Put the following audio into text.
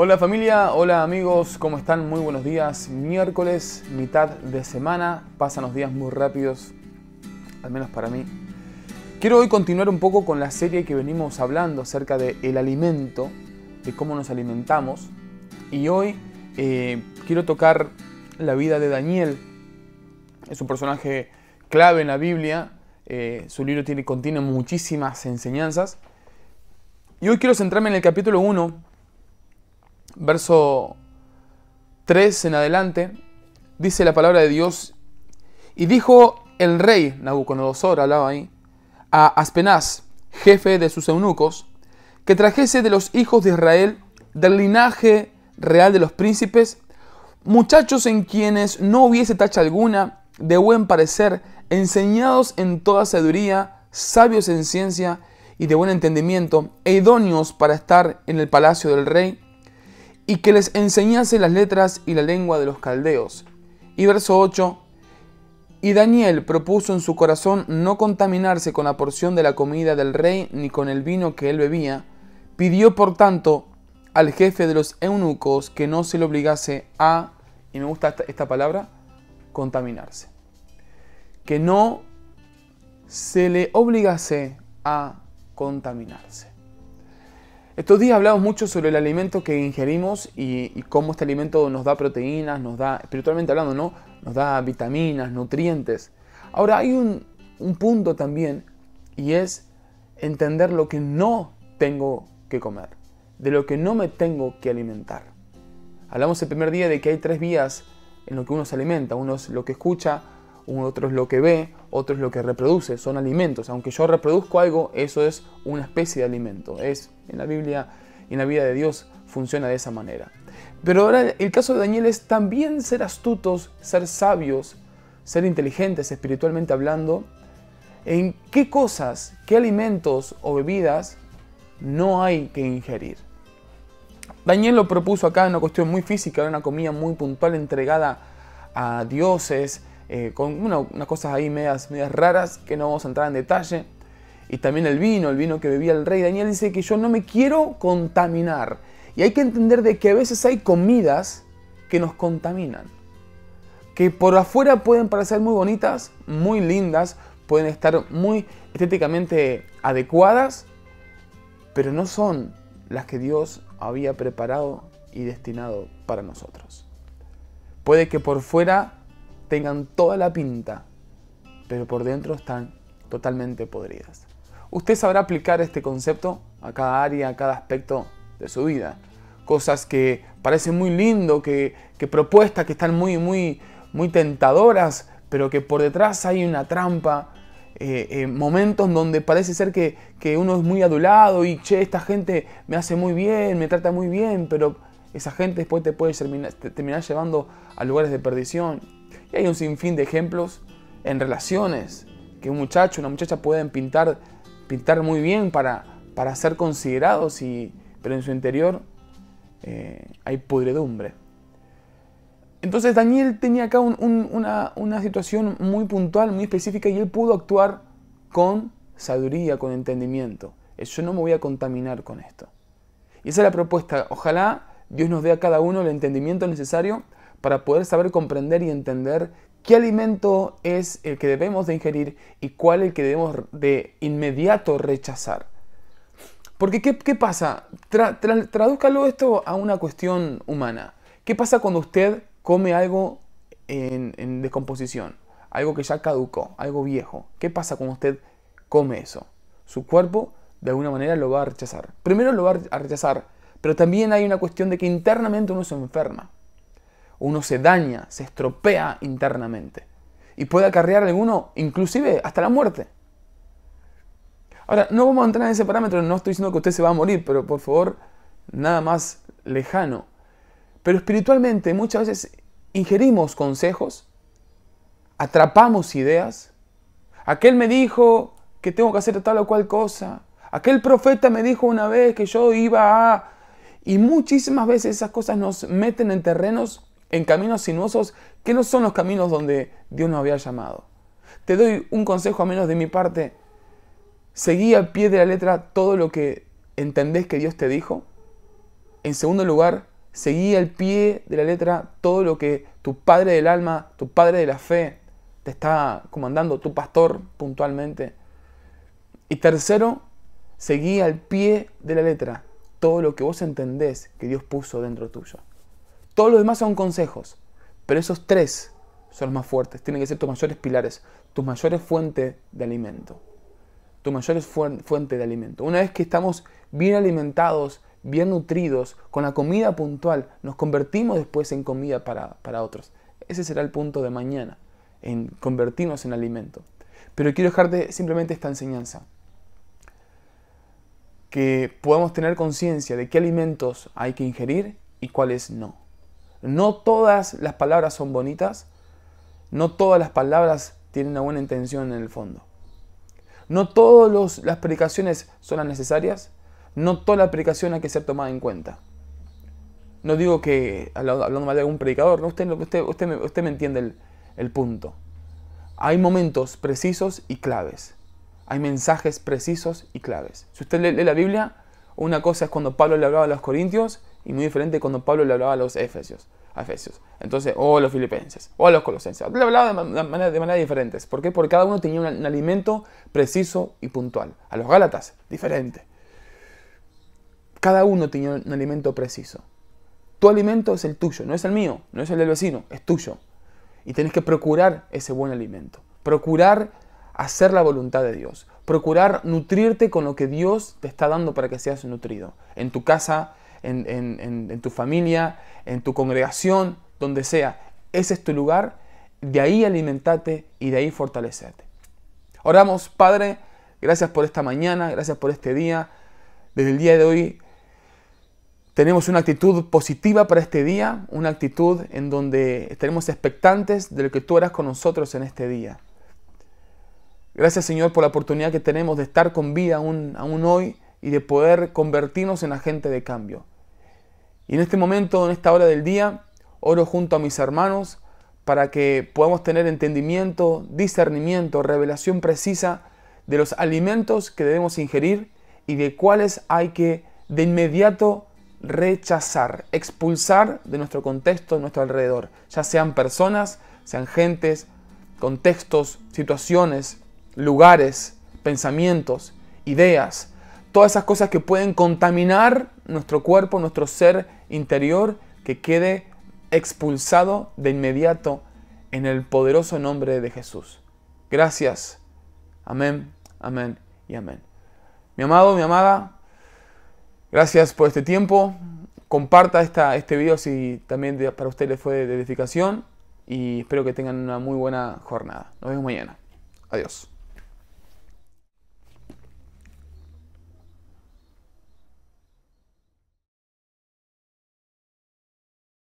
Hola familia, hola amigos, ¿cómo están? Muy buenos días. Miércoles, mitad de semana, pasan los días muy rápidos, al menos para mí. Quiero hoy continuar un poco con la serie que venimos hablando acerca del el alimento, de cómo nos alimentamos. Y hoy eh, quiero tocar la vida de Daniel. Es un personaje clave en la Biblia. Eh, su libro tiene, contiene muchísimas enseñanzas. Y hoy quiero centrarme en el capítulo 1, verso 3 en adelante, dice la palabra de Dios, y dijo el rey Nabucodonosor, hablaba ahí, a Aspenaz, jefe de sus eunucos, que trajese de los hijos de Israel, del linaje real de los príncipes, muchachos en quienes no hubiese tacha alguna, de buen parecer, enseñados en toda sabiduría, sabios en ciencia y de buen entendimiento, e idóneos para estar en el palacio del rey, y que les enseñase las letras y la lengua de los caldeos. Y verso 8, y Daniel propuso en su corazón no contaminarse con la porción de la comida del rey ni con el vino que él bebía, pidió por tanto al jefe de los eunucos que no se le obligase a, y me gusta esta, palabra, contaminarse. Que no se le obligase a contaminarse. Estos días hablamos mucho sobre el alimento que ingerimos y, cómo este alimento nos da proteínas, nos da, espiritualmente hablando, ¿no? Nos da vitaminas, nutrientes. Ahora hay un, un punto también y es entender lo que no tengo que comer, de lo que no me tengo que alimentar. Hablamos el primer día de que hay tres vías en lo que uno se alimenta. Uno es lo que escucha, otro es lo que ve, otro es lo que reproduce, son alimentos. Aunque yo reproduzco algo, eso es una especie de alimento. Es en la Biblia y en la vida de Dios funciona de esa manera. Pero ahora el caso de Daniel es también ser astutos, ser sabios, ser inteligentes espiritualmente hablando, en qué cosas, qué alimentos o bebidas no hay que ingerir. Daniel lo propuso acá en una cuestión muy física, una comida muy puntual entregada a dioses, eh, con unas cosas ahí medias, medias raras que no vamos a entrar en detalle. Y también el vino, el vino que bebía el rey. Daniel dice que yo no me quiero contaminar. Y hay que entender de que a veces hay comidas que nos contaminan. Que por afuera pueden parecer muy bonitas, muy lindas, pueden estar muy estéticamente adecuadas, pero no son las que Dios había preparado y destinado para nosotros. Puede que por fuera tengan toda la pinta, pero por dentro están totalmente podridas. Usted sabrá aplicar este concepto a cada área, a cada aspecto de su vida. Cosas que parecen muy lindo, que, propuestas que están muy, muy, muy tentadoras, pero que por detrás hay una trampa. Eh, eh, momentos donde parece ser que, que, uno es muy adulado y, che, esta gente me hace muy bien, me trata muy bien, pero esa gente después te puede terminar llevando a lugares de perdición. Y hay un sinfín de ejemplos en relaciones que un muchacho, una muchacha pueden pintar, pintar muy bien para, para ser considerados, y, pero en su interior eh, hay podredumbre. Entonces Daniel tenía acá una, una situación muy puntual, muy específica, y él pudo actuar con sabiduría, con entendimiento. Yo no me voy a contaminar con esto. Y esa es la propuesta. Ojalá Dios nos dé a cada uno el entendimiento necesario para poder saber comprender y entender qué alimento es el que debemos de ingerir y cuál el que debemos de inmediato rechazar. Porque ¿qué, pasa? tradúzcalo esto a una cuestión humana. ¿Qué pasa cuando usted come algo en, en descomposición? Algo que ya caducó, algo viejo. ¿Qué pasa cuando usted come eso? Su cuerpo de alguna manera lo va a rechazar. Primero lo va a rechazar, pero también hay una cuestión de que internamente uno se enferma uno se daña, se estropea internamente y puede acarrear a alguno inclusive hasta la muerte. Ahora, no vamos a entrar en ese parámetro, no estoy diciendo que usted se va a morir, pero por favor, nada más lejano. Pero espiritualmente muchas veces ingerimos consejos, atrapamos ideas. Aquel me dijo que tengo que hacer tal o cual cosa. Aquel profeta me dijo una vez que yo iba a... Y muchísimas veces esas cosas nos meten en terrenos en caminos sinuosos que no son los caminos donde Dios nos había llamado. Te doy un consejo a menos de mi parte. Seguí al pie de la letra todo lo que entendés que Dios te dijo. En segundo lugar, seguí al pie de la letra todo lo que tu padre del alma, tu padre de la fe, te está comandando, tu pastor puntualmente. Y tercero, seguí al pie de la letra todo lo que vos entendés que Dios puso dentro tuyo. Todos los demás son consejos, pero esos tres son los más fuertes, tienen que ser tus mayores pilares, tus mayores fuentes de alimento. Tus mayores fuentes de alimento. Una vez que estamos bien alimentados, bien nutridos, con la comida puntual, nos convertimos después en comida para, para otros. Ese será el punto de mañana, en convertirnos en alimento. Pero quiero dejarte simplemente esta enseñanza que podamos tener conciencia de qué alimentos hay que ingerir y cuáles no. No todas las palabras son bonitas, no todas las palabras tienen una buena intención en el fondo. No todas las predicaciones son las necesarias, no toda la predicación hay que ser tomada en cuenta. No digo que, hablando mal de algún predicador, ¿no? usted, usted, usted, me, usted me entiende el, el punto. Hay momentos precisos y claves hay mensajes precisos y claves. Si usted lee, la Biblia, una cosa es cuando Pablo le hablaba a los corintios y muy diferente cuando Pablo le hablaba a los efesios. A efesios. Entonces, o a los filipenses, o a los colosenses. Le hablaba de, manera, de diferentes. ¿Por qué? Porque cada uno tenía un, alimento preciso y puntual. A los gálatas, diferente. Cada uno tenía un alimento preciso. Tu alimento es el tuyo, no es el mío, no es el del vecino, es tuyo. Y tienes que procurar ese buen alimento. Procurar hacer la voluntad de Dios. Procurar nutrirte con lo que Dios te está dando para que seas nutrido. En tu casa, en, tu familia, en tu congregación, donde sea. Ese es tu lugar. De ahí alimentate y de ahí fortalecerte. Oramos, Padre, gracias por esta mañana, gracias por este día. Desde el día de hoy tenemos una actitud positiva para este día, una actitud en donde estaremos expectantes de lo que tú harás con nosotros en este día. Gracias Señor por la oportunidad que tenemos de estar con vida aún hoy y de poder convertirnos en agente de cambio. Y en este momento, en esta hora del día, oro junto a mis hermanos para que podamos tener entendimiento, discernimiento, revelación precisa de los alimentos que debemos ingerir y de cuáles hay que de inmediato rechazar, expulsar de nuestro contexto, de nuestro alrededor, ya sean personas, sean gentes, contextos, situaciones, lugares, pensamientos, ideas, todas esas cosas que pueden contaminar nuestro cuerpo, nuestro ser interior, que quede expulsado de inmediato en el poderoso nombre de Jesús. Gracias. Amén, amén y amén. Mi amado, mi amada, gracias por este tiempo. Comparta esta, este video si también para usted le fue de edificación y espero que tengan una muy buena jornada. Nos vemos mañana. Adiós.